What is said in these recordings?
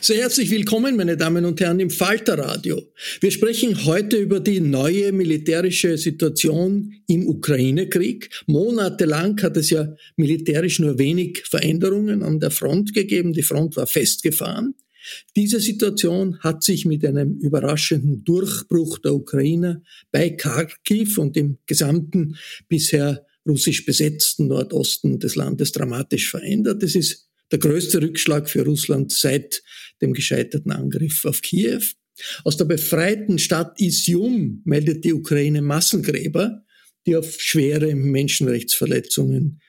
Sehr herzlich willkommen, meine Damen und Herren, im Falterradio. Wir sprechen heute über die neue militärische Situation im Ukraine-Krieg. Monatelang hat es ja militärisch nur wenig Veränderungen an der Front gegeben. Die Front war festgefahren. Diese Situation hat sich mit einem überraschenden Durchbruch der Ukrainer bei Kharkiv und im gesamten bisher russisch besetzten Nordosten des Landes dramatisch verändert. Es ist der größte Rückschlag für Russland seit dem gescheiterten Angriff auf Kiew. Aus der befreiten Stadt Isium meldet die Ukraine Massengräber, die auf schwere Menschenrechtsverletzungen,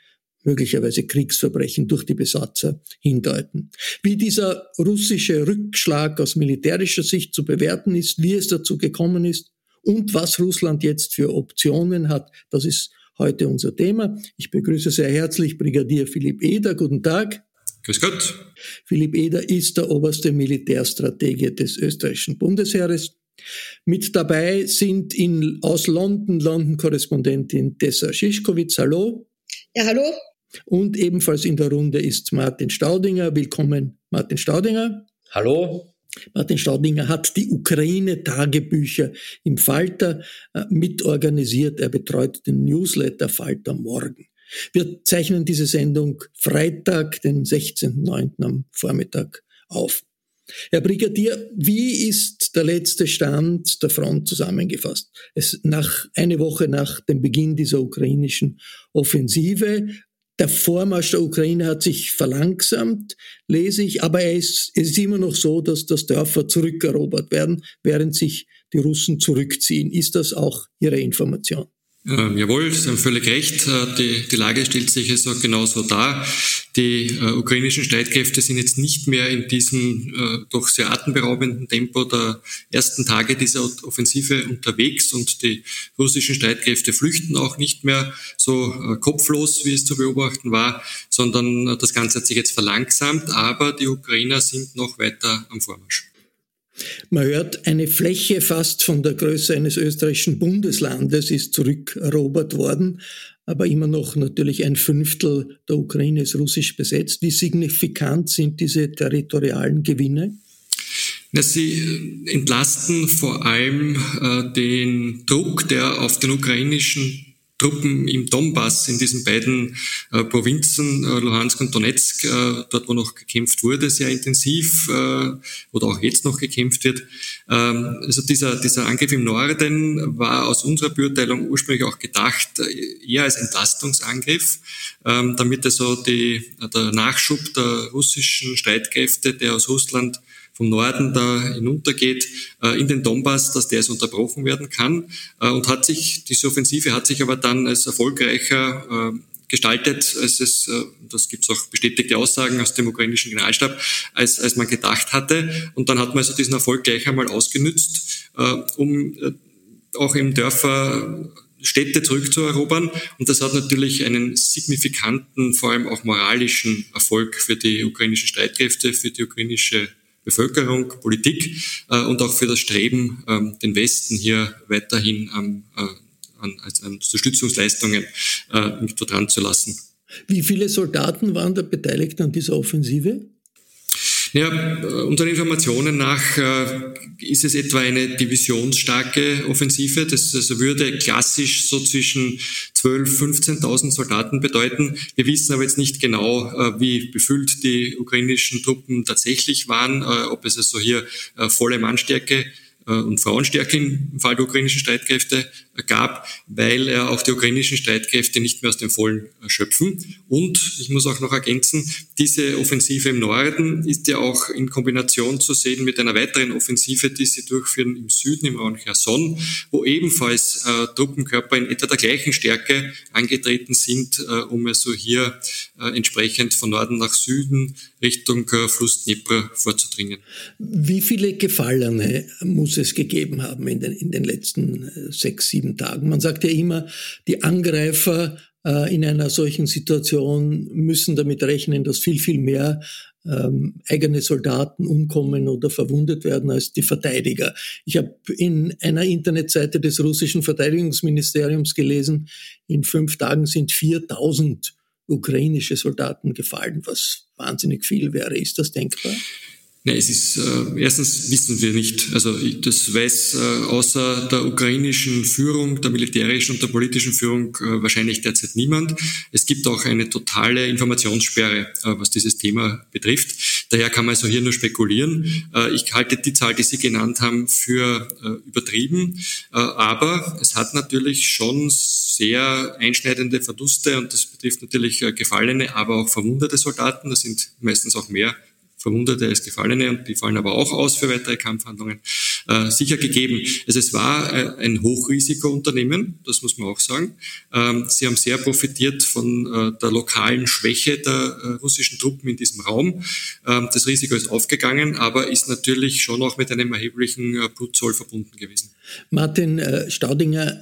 möglicherweise Kriegsverbrechen durch die Besatzer hindeuten. Wie dieser russische Rückschlag aus militärischer Sicht zu bewerten ist, wie es dazu gekommen ist und was Russland jetzt für Optionen hat, das ist heute unser Thema. Ich begrüße sehr herzlich Brigadier Philipp Eder. Guten Tag. Grüß Gott. Philipp Eder ist der oberste Militärstratege des österreichischen Bundesheeres. Mit dabei sind in, aus London London-Korrespondentin Tessa Schischkowitz. Hallo. Ja, hallo. Und ebenfalls in der Runde ist Martin Staudinger. Willkommen, Martin Staudinger. Hallo. Martin Staudinger hat die Ukraine-Tagebücher im Falter äh, mitorganisiert. Er betreut den Newsletter Falter Morgen. Wir zeichnen diese Sendung Freitag, den 16.09. am Vormittag auf. Herr Brigadier, wie ist der letzte Stand der Front zusammengefasst? Es nach, eine Woche nach dem Beginn dieser ukrainischen Offensive. Der Vormarsch der Ukraine hat sich verlangsamt, lese ich, aber er es ist immer noch so, dass das Dörfer zurückerobert werden, während sich die Russen zurückziehen. Ist das auch Ihre Information? Ähm, jawohl, Sie haben völlig recht. Äh, die, die Lage stellt sich also genauso dar. Die äh, ukrainischen Streitkräfte sind jetzt nicht mehr in diesem äh, doch sehr atemberaubenden Tempo der ersten Tage dieser Offensive unterwegs und die russischen Streitkräfte flüchten auch nicht mehr so äh, kopflos, wie es zu beobachten war, sondern äh, das Ganze hat sich jetzt verlangsamt, aber die Ukrainer sind noch weiter am Vormarsch. Man hört, eine Fläche fast von der Größe eines österreichischen Bundeslandes ist zurückerobert worden, aber immer noch natürlich ein Fünftel der Ukraine ist russisch besetzt. Wie signifikant sind diese territorialen Gewinne? sie entlasten vor allem äh, den Druck, der auf den ukrainischen Truppen im Donbass, in diesen beiden äh, Provinzen, äh, Luhansk und Donetsk, äh, dort wo noch gekämpft wurde, sehr intensiv äh, oder auch jetzt noch gekämpft wird. Ähm, also dieser, dieser Angriff im Norden war aus unserer Beurteilung ursprünglich auch gedacht äh, eher als Entlastungsangriff, ähm, damit also die, der Nachschub der russischen Streitkräfte, der aus Russland vom Norden da hinuntergeht äh, in den Donbass, dass der es unterbrochen werden kann. Äh, und hat sich, diese Offensive hat sich aber dann als erfolgreicher äh, gestaltet, als es, das gibt es auch bestätigte Aussagen aus dem ukrainischen Generalstab, als, als man gedacht hatte. Und dann hat man also diesen Erfolg gleich einmal ausgenützt, um auch im Dörfer Städte zurückzuerobern. Und das hat natürlich einen signifikanten, vor allem auch moralischen Erfolg für die ukrainischen Streitkräfte, für die ukrainische Bevölkerung, Politik äh, und auch für das Streben, ähm, den Westen hier weiterhin am, äh, an, als, an Unterstützungsleistungen äh, dran zu lassen. Wie viele Soldaten waren da beteiligt an dieser Offensive? Ja, unseren Informationen nach äh, ist es etwa eine divisionsstarke Offensive. Das also würde klassisch so zwischen 12.000, 15.000 Soldaten bedeuten. Wir wissen aber jetzt nicht genau, äh, wie befüllt die ukrainischen Truppen tatsächlich waren, äh, ob es also hier äh, volle Mannstärke äh, und Frauenstärke im Fall der ukrainischen Streitkräfte gab, weil er auch die ukrainischen Streitkräfte nicht mehr aus dem Vollen schöpfen. Und ich muss auch noch ergänzen, diese Offensive im Norden ist ja auch in Kombination zu sehen mit einer weiteren Offensive, die sie durchführen im Süden, im Raum Cherson, wo ebenfalls äh, Truppenkörper in etwa der gleichen Stärke angetreten sind, äh, um also hier äh, entsprechend von Norden nach Süden Richtung äh, Fluss Dnepr vorzudringen. Wie viele Gefallene muss es gegeben haben in den, in den letzten äh, sechs, sieben Tagen? Man sagt ja immer, die Angreifer äh, in einer solchen Situation müssen damit rechnen, dass viel, viel mehr ähm, eigene Soldaten umkommen oder verwundet werden als die Verteidiger. Ich habe in einer Internetseite des russischen Verteidigungsministeriums gelesen, in fünf Tagen sind 4000 ukrainische Soldaten gefallen, was wahnsinnig viel wäre. Ist das denkbar? Nein, es ist, äh, erstens wissen wir nicht, also das weiß äh, außer der ukrainischen Führung, der militärischen und der politischen Führung äh, wahrscheinlich derzeit niemand. Es gibt auch eine totale Informationssperre, äh, was dieses Thema betrifft. Daher kann man also hier nur spekulieren. Äh, ich halte die Zahl, die Sie genannt haben, für äh, übertrieben, aber es hat natürlich schon sehr einschneidende Verluste und das betrifft natürlich gefallene, aber auch verwundete Soldaten. Das sind meistens auch mehr Verwundete als Gefallene und die fallen aber auch aus für weitere Kampfhandlungen, äh, sicher gegeben. Also es war äh, ein Hochrisikounternehmen, das muss man auch sagen. Ähm, sie haben sehr profitiert von äh, der lokalen Schwäche der äh, russischen Truppen in diesem Raum. Ähm, das Risiko ist aufgegangen, aber ist natürlich schon auch mit einem erheblichen äh, Blutzoll verbunden gewesen. Martin äh, Staudinger,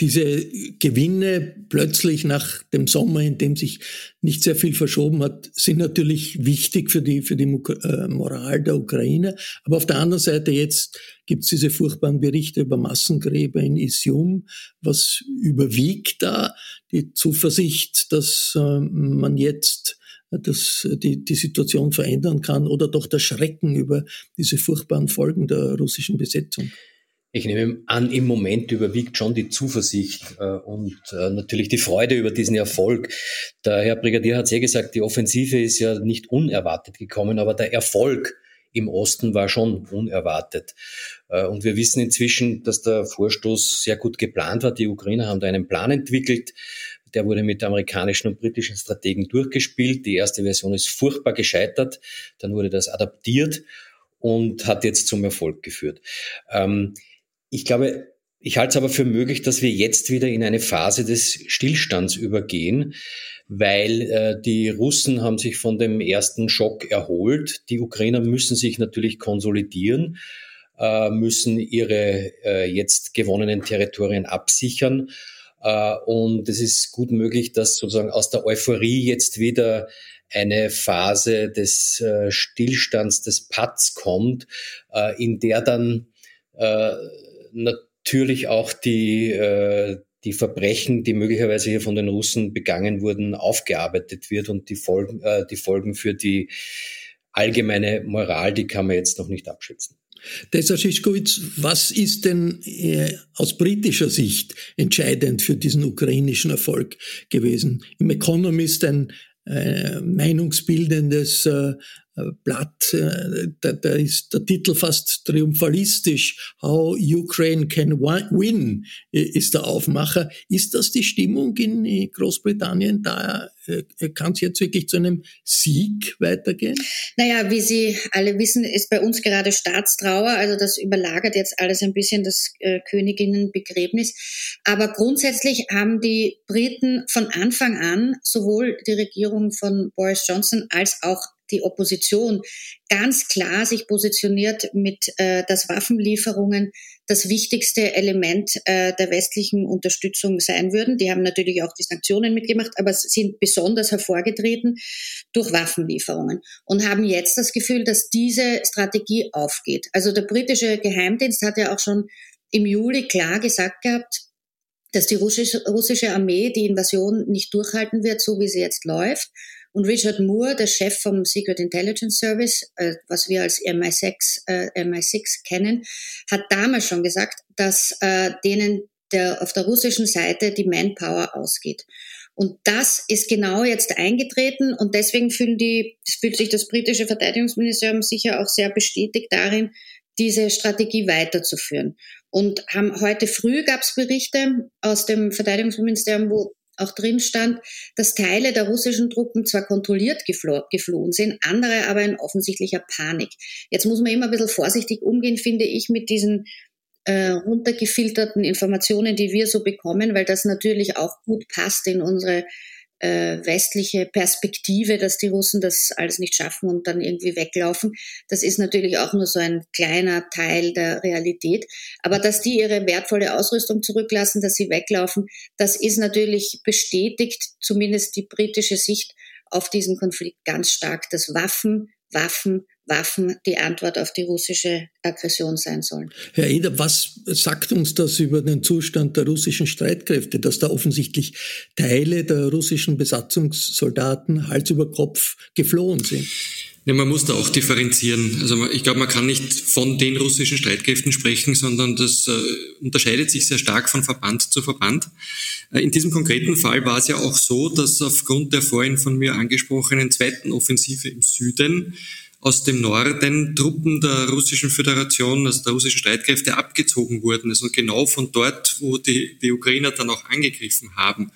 diese Gewinne plötzlich nach dem Sommer, in dem sich nicht sehr viel verschoben hat, sind natürlich wichtig für die, für die äh, Moral der Ukraine. Aber auf der anderen Seite jetzt gibt es diese furchtbaren Berichte über Massengräber in Isium. Was überwiegt da die Zuversicht, dass äh, man jetzt dass die, die Situation verändern kann oder doch der Schrecken über diese furchtbaren Folgen der russischen Besetzung? Ich nehme an, im Moment überwiegt schon die Zuversicht äh, und äh, natürlich die Freude über diesen Erfolg. Der Herr Brigadier hat sehr gesagt, die Offensive ist ja nicht unerwartet gekommen, aber der Erfolg im Osten war schon unerwartet. Äh, und wir wissen inzwischen, dass der Vorstoß sehr gut geplant war. Die Ukrainer haben da einen Plan entwickelt. Der wurde mit amerikanischen und britischen Strategen durchgespielt. Die erste Version ist furchtbar gescheitert. Dann wurde das adaptiert und hat jetzt zum Erfolg geführt. Ähm, ich glaube, ich halte es aber für möglich, dass wir jetzt wieder in eine Phase des Stillstands übergehen, weil äh, die Russen haben sich von dem ersten Schock erholt. Die Ukrainer müssen sich natürlich konsolidieren, äh, müssen ihre äh, jetzt gewonnenen Territorien absichern. Äh, und es ist gut möglich, dass sozusagen aus der Euphorie jetzt wieder eine Phase des äh, Stillstands, des Patz kommt, äh, in der dann natürlich auch die, äh, die Verbrechen, die möglicherweise hier von den Russen begangen wurden, aufgearbeitet wird und die Folgen, äh, die Folgen für die allgemeine Moral, die kann man jetzt noch nicht abschätzen. Tessa Schischkowitz, was ist denn äh, aus britischer Sicht entscheidend für diesen ukrainischen Erfolg gewesen? Im Economist ein äh, meinungsbildendes äh, Blatt, äh, da, da ist der Titel fast triumphalistisch. How Ukraine can win ist der Aufmacher. Ist das die Stimmung in Großbritannien? Da äh, kann es jetzt wirklich zu einem Sieg weitergehen? Naja, wie Sie alle wissen, ist bei uns gerade Staatstrauer. Also das überlagert jetzt alles ein bisschen das äh, Königinnenbegräbnis. Aber grundsätzlich haben die Briten von Anfang an sowohl die Regierung von Boris Johnson als auch die Opposition ganz klar sich positioniert mit, äh, dass Waffenlieferungen das wichtigste Element äh, der westlichen Unterstützung sein würden. Die haben natürlich auch die Sanktionen mitgemacht, aber sind besonders hervorgetreten durch Waffenlieferungen und haben jetzt das Gefühl, dass diese Strategie aufgeht. Also der britische Geheimdienst hat ja auch schon im Juli klar gesagt gehabt, dass die russische, Armee die Invasion nicht durchhalten wird, so wie sie jetzt läuft. Und Richard Moore, der Chef vom Secret Intelligence Service, äh, was wir als MI6, äh, MI6 kennen, hat damals schon gesagt, dass äh, denen der, auf der russischen Seite die Manpower ausgeht. Und das ist genau jetzt eingetreten und deswegen fühlen die, fühlt sich das britische Verteidigungsministerium sicher auch sehr bestätigt darin, diese Strategie weiterzuführen. Und haben heute früh gab es Berichte aus dem Verteidigungsministerium, wo auch drin stand, dass Teile der russischen Truppen zwar kontrolliert geflo geflohen sind, andere aber in offensichtlicher Panik. Jetzt muss man immer ein bisschen vorsichtig umgehen, finde ich, mit diesen äh, runtergefilterten Informationen, die wir so bekommen, weil das natürlich auch gut passt in unsere äh, westliche Perspektive, dass die Russen das alles nicht schaffen und dann irgendwie weglaufen. Das ist natürlich auch nur so ein kleiner Teil der Realität. Aber dass die ihre wertvolle Ausrüstung zurücklassen, dass sie weglaufen, das ist natürlich bestätigt, zumindest die britische Sicht auf diesen Konflikt ganz stark, dass Waffen, Waffen, Waffen die Antwort auf die russische Aggression sein sollen. Herr Eder, was sagt uns das über den Zustand der russischen Streitkräfte, dass da offensichtlich Teile der russischen Besatzungssoldaten Hals über Kopf geflohen sind? Ja, man muss da auch differenzieren. Also ich glaube, man kann nicht von den russischen Streitkräften sprechen, sondern das äh, unterscheidet sich sehr stark von Verband zu Verband. Äh, in diesem konkreten Fall war es ja auch so, dass aufgrund der vorhin von mir angesprochenen zweiten Offensive im Süden aus dem Norden Truppen der Russischen Föderation, also der russischen Streitkräfte abgezogen wurden. Also genau von dort, wo die, die Ukrainer dann auch angegriffen haben.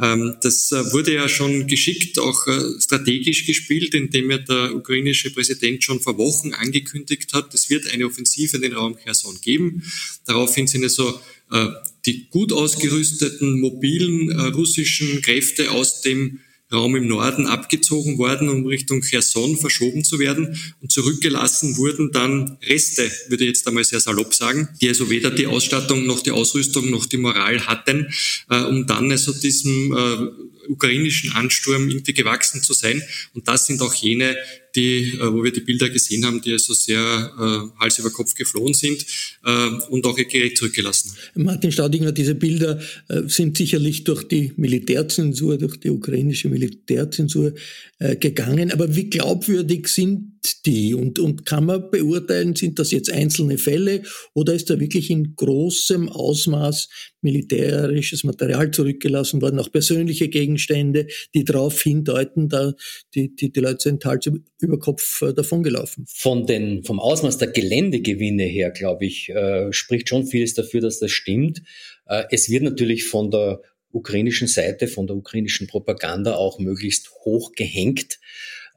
Ähm, das äh, wurde ja schon geschickt, auch äh, strategisch gespielt, indem ja der ukrainische Präsident schon vor Wochen angekündigt hat, es wird eine Offensive in den Raum Cherson geben. Daraufhin sind also äh, die gut ausgerüsteten mobilen russischen Kräfte aus dem Raum im Norden abgezogen worden, um Richtung Cherson verschoben zu werden. Und zurückgelassen wurden dann Reste, würde ich jetzt einmal sehr salopp sagen, die also weder die Ausstattung noch die Ausrüstung noch die Moral hatten, äh, um dann also diesem äh, ukrainischen Ansturm irgendwie gewachsen zu sein. Und das sind auch jene, die, äh, wo wir die Bilder gesehen haben, die also sehr äh, Hals über Kopf geflohen sind äh, und auch ihr Gerät zurückgelassen. Martin Staudinger, diese Bilder sind sicherlich durch die Militärzensur, durch die ukrainische Militärzensur gegangen. Aber wie glaubwürdig sind die und, und kann man beurteilen, sind das jetzt einzelne Fälle oder ist da wirklich in großem Ausmaß militärisches Material zurückgelassen worden, auch persönliche Gegenstände, die darauf hindeuten, da die, die, die Leute sind Hals über Kopf äh, davongelaufen. Von den, vom Ausmaß der Geländegewinne her, glaube ich, äh, spricht schon vieles dafür, dass das stimmt. Äh, es wird natürlich von der ukrainischen Seite, von der ukrainischen Propaganda auch möglichst hoch gehängt,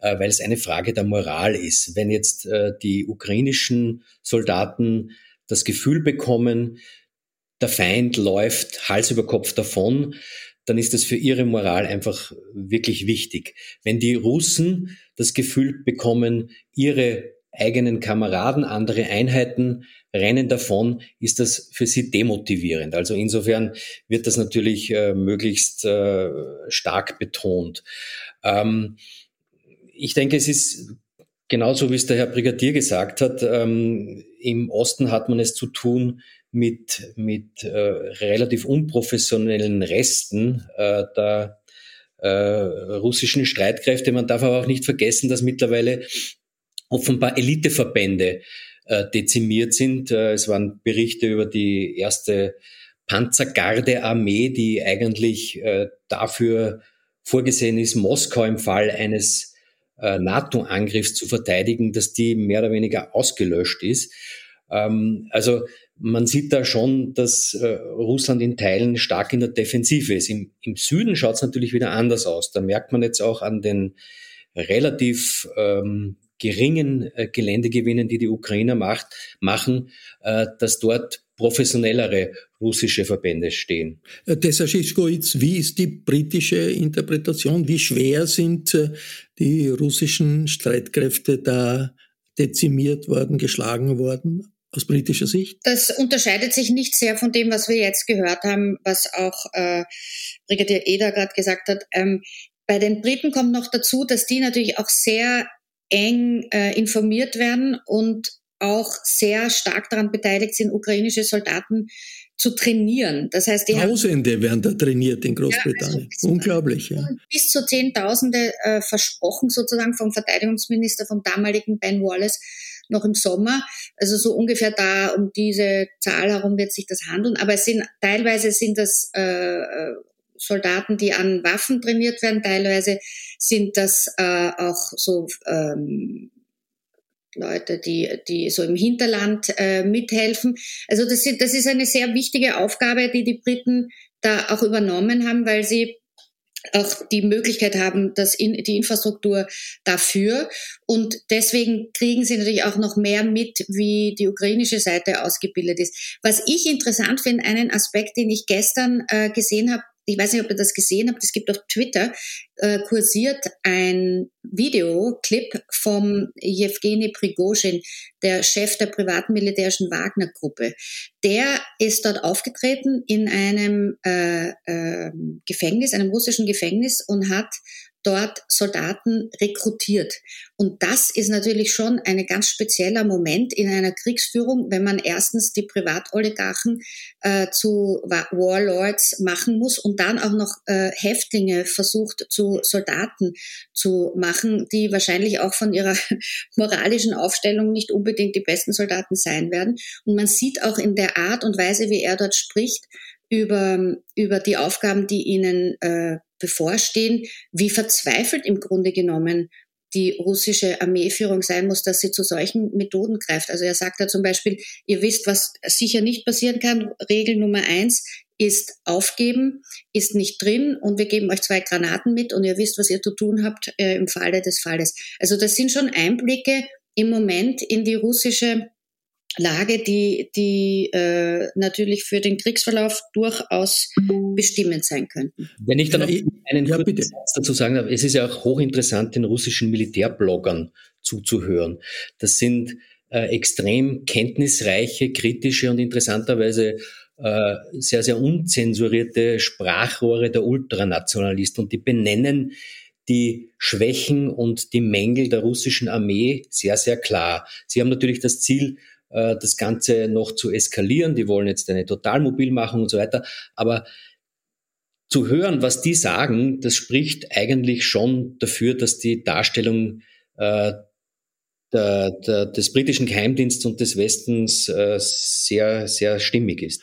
äh, weil es eine Frage der Moral ist. Wenn jetzt äh, die ukrainischen Soldaten das Gefühl bekommen, der Feind läuft Hals über Kopf davon, dann ist das für ihre Moral einfach wirklich wichtig. Wenn die Russen das Gefühl bekommen, ihre eigenen Kameraden, andere Einheiten rennen davon, ist das für sie demotivierend. Also insofern wird das natürlich äh, möglichst äh, stark betont. Ähm, ich denke, es ist genauso, wie es der Herr Brigadier gesagt hat. Ähm, Im Osten hat man es zu tun mit, mit äh, relativ unprofessionellen Resten äh, der äh, russischen Streitkräfte. Man darf aber auch nicht vergessen, dass mittlerweile offenbar Eliteverbände äh, dezimiert sind. Äh, es waren Berichte über die erste Panzergardearmee, die eigentlich äh, dafür vorgesehen ist, Moskau im Fall eines NATO-Angriffs zu verteidigen, dass die mehr oder weniger ausgelöscht ist. Ähm, also man sieht da schon, dass äh, Russland in Teilen stark in der Defensive ist. Im, im Süden schaut es natürlich wieder anders aus. Da merkt man jetzt auch an den relativ ähm, geringen äh, Geländegewinnen, die die Ukrainer macht, machen, äh, dass dort professionellere russische Verbände stehen. Äh, Tesaschischkowitz, wie ist die britische Interpretation? Wie schwer sind äh, die russischen Streitkräfte da dezimiert worden, geschlagen worden? aus britischer Sicht? Das unterscheidet sich nicht sehr von dem, was wir jetzt gehört haben, was auch äh, Brigadier Eder gerade gesagt hat. Ähm, bei den Briten kommt noch dazu, dass die natürlich auch sehr eng äh, informiert werden und auch sehr stark daran beteiligt sind, ukrainische Soldaten zu trainieren. Das heißt, die Tausende werden da trainiert in Großbritannien. Ja, also Unglaublich. Ja. Bis zu Zehntausende äh, versprochen sozusagen vom Verteidigungsminister, vom damaligen Ben Wallace, noch im Sommer. Also so ungefähr da um diese Zahl herum wird sich das handeln. Aber es sind teilweise sind das äh, äh Soldaten, die an Waffen trainiert werden, teilweise sind das äh, auch so ähm, Leute, die, die so im Hinterland äh, mithelfen. Also das, das ist eine sehr wichtige Aufgabe, die die Briten da auch übernommen haben, weil sie auch die Möglichkeit haben, das in, die Infrastruktur dafür. Und deswegen kriegen sie natürlich auch noch mehr mit, wie die ukrainische Seite ausgebildet ist. Was ich interessant finde, einen Aspekt, den ich gestern äh, gesehen habe, ich weiß nicht, ob ihr das gesehen habt, es gibt auf Twitter, äh, kursiert ein Videoclip vom Jewgeni Prigozhin, der Chef der privaten militärischen Wagner-Gruppe. Der ist dort aufgetreten in einem äh, äh, Gefängnis, einem russischen Gefängnis und hat dort Soldaten rekrutiert. Und das ist natürlich schon ein ganz spezieller Moment in einer Kriegsführung, wenn man erstens die Privatoligarchen äh, zu Warlords machen muss und dann auch noch äh, Häftlinge versucht zu Soldaten zu machen, die wahrscheinlich auch von ihrer moralischen Aufstellung nicht unbedingt die besten Soldaten sein werden. Und man sieht auch in der Art und Weise, wie er dort spricht, über, über die Aufgaben, die ihnen äh, bevorstehen, wie verzweifelt im Grunde genommen die russische Armeeführung sein muss, dass sie zu solchen Methoden greift. Also er sagt da zum Beispiel, ihr wisst, was sicher nicht passieren kann. Regel Nummer eins ist aufgeben, ist nicht drin und wir geben euch zwei Granaten mit und ihr wisst, was ihr zu tun habt äh, im Falle des Falles. Also das sind schon Einblicke im Moment in die russische Lage, die, die äh, natürlich für den Kriegsverlauf durchaus bestimmend sein könnten. Wenn ich dann noch einen ja, kurzen Satz dazu sagen darf, es ist ja auch hochinteressant, den russischen Militärbloggern zuzuhören. Das sind äh, extrem kenntnisreiche, kritische und interessanterweise äh, sehr, sehr unzensurierte Sprachrohre der Ultranationalisten und die benennen die Schwächen und die Mängel der russischen Armee sehr, sehr klar. Sie haben natürlich das Ziel, äh, das Ganze noch zu eskalieren. Die wollen jetzt eine Totalmobilmachung und so weiter. Aber zu hören, was die sagen, das spricht eigentlich schon dafür, dass die Darstellung äh, der, der, des britischen Geheimdienstes und des Westens äh, sehr, sehr stimmig ist.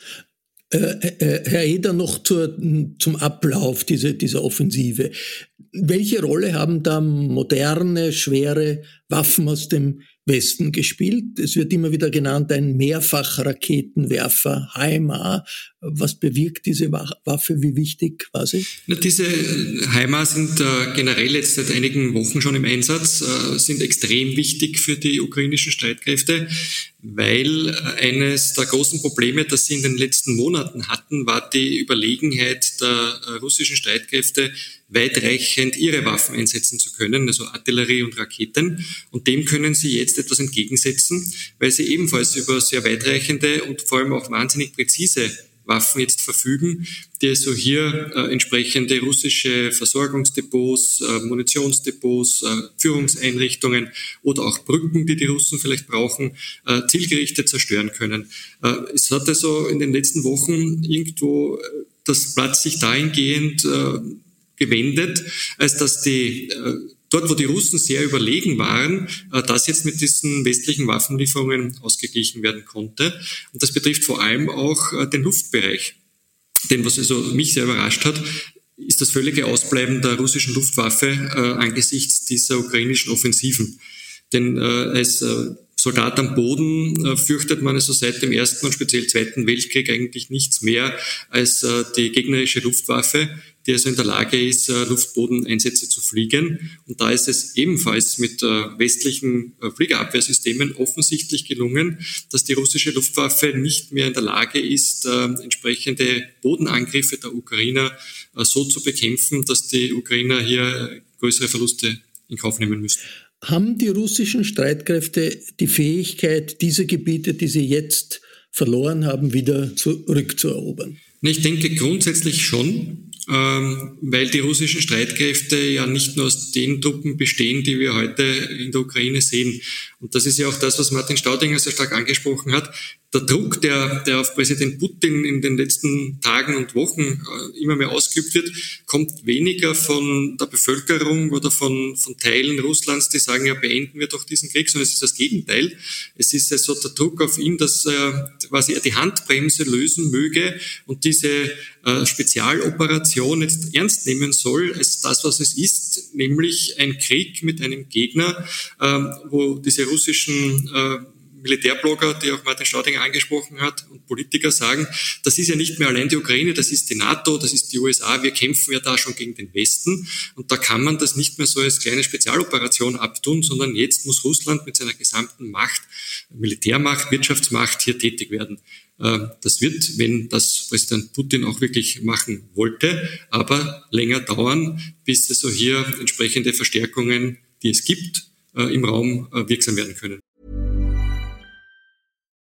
Herr Eder, noch zur, zum Ablauf dieser, dieser Offensive. Welche Rolle haben da moderne, schwere Waffen aus dem Westen gespielt. Es wird immer wieder genannt ein Mehrfachraketenwerfer, HIMAR. Was bewirkt diese Waffe? Wie wichtig war sie? Diese HIMAR sind äh, generell jetzt seit einigen Wochen schon im Einsatz, äh, sind extrem wichtig für die ukrainischen Streitkräfte, weil äh, eines der großen Probleme, das sie in den letzten Monaten hatten, war die Überlegenheit der russischen Streitkräfte, weitreichend ihre Waffen einsetzen zu können, also Artillerie und Raketen. Und dem können sie jetzt etwas entgegensetzen, weil sie ebenfalls über sehr weitreichende und vor allem auch wahnsinnig präzise Waffen jetzt verfügen, die also hier äh, entsprechende russische Versorgungsdepots, äh, Munitionsdepots, äh, Führungseinrichtungen oder auch Brücken, die die Russen vielleicht brauchen, äh, zielgerichtet zerstören können. Äh, es hat also in den letzten Wochen irgendwo äh, das Platz sich dahingehend gewendet, als dass die dort, wo die Russen sehr überlegen waren, äh, das jetzt mit diesen westlichen Waffenlieferungen ausgeglichen werden konnte. Und das betrifft vor allem auch äh, den Luftbereich. Denn was also mich sehr überrascht hat, ist das völlige Ausbleiben der russischen Luftwaffe äh, angesichts dieser ukrainischen Offensiven. Denn äh, als äh, Soldat am Boden äh, fürchtet man also seit dem Ersten und speziell Zweiten Weltkrieg eigentlich nichts mehr als äh, die gegnerische Luftwaffe, die also in der Lage ist, äh, Luftbodeneinsätze zu fliegen. Und da ist es ebenfalls mit äh, westlichen äh, Fliegerabwehrsystemen offensichtlich gelungen, dass die russische Luftwaffe nicht mehr in der Lage ist, entsprechende Bodenangriffe der Ukrainer so zu bekämpfen, dass die Ukrainer hier größere Verluste in Kauf nehmen müssen. Haben die russischen Streitkräfte die Fähigkeit, diese Gebiete, die sie jetzt verloren haben, wieder zurückzuerobern? Ich denke grundsätzlich schon, weil die russischen Streitkräfte ja nicht nur aus den Truppen bestehen, die wir heute in der Ukraine sehen. Und das ist ja auch das, was Martin Staudinger sehr stark angesprochen hat der Druck, der, der auf Präsident Putin in den letzten Tagen und Wochen äh, immer mehr ausgeübt wird, kommt weniger von der Bevölkerung oder von, von Teilen Russlands, die sagen, ja, beenden wir doch diesen Krieg, sondern es ist das Gegenteil. Es ist also der Druck auf ihn, dass er quasi die Handbremse lösen möge und diese äh, Spezialoperation jetzt ernst nehmen soll als das, was es ist, nämlich ein Krieg mit einem Gegner, äh, wo diese russischen äh, Militärblogger, die auch Martin Staudinger angesprochen hat, und Politiker sagen, das ist ja nicht mehr allein die Ukraine, das ist die NATO, das ist die USA, wir kämpfen ja da schon gegen den Westen. Und da kann man das nicht mehr so als kleine Spezialoperation abtun, sondern jetzt muss Russland mit seiner gesamten Macht, Militärmacht, Wirtschaftsmacht hier tätig werden. Äh, das wird, wenn das Präsident Putin auch wirklich machen wollte, aber länger dauern, bis also hier entsprechende Verstärkungen, die es gibt, äh, im Raum äh, wirksam werden können.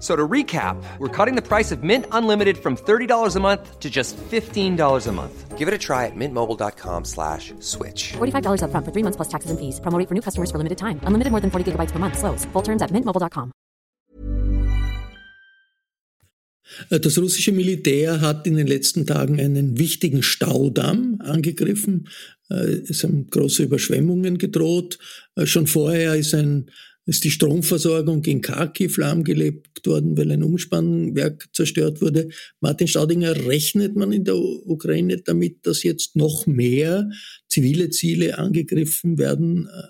So to recap, we're cutting the price of Mint Unlimited from $30 a month to just $15 a month. Give it a try at mintmobile.com slash switch. $45 up front for three months plus taxes and fees. Promoting for new customers for limited time. Unlimited more than 40 gigabytes per month. Slows. Full terms at mintmobile.com. Das russische Militär hat in den letzten Tagen einen wichtigen Staudamm angegriffen. Es haben große Überschwemmungen gedroht. Schon vorher ist ein ist die Stromversorgung in Kharkiv lahmgelegt worden, weil ein Umspannwerk zerstört wurde. Martin Staudinger, rechnet man in der Ukraine damit, dass jetzt noch mehr zivile Ziele angegriffen werden, äh,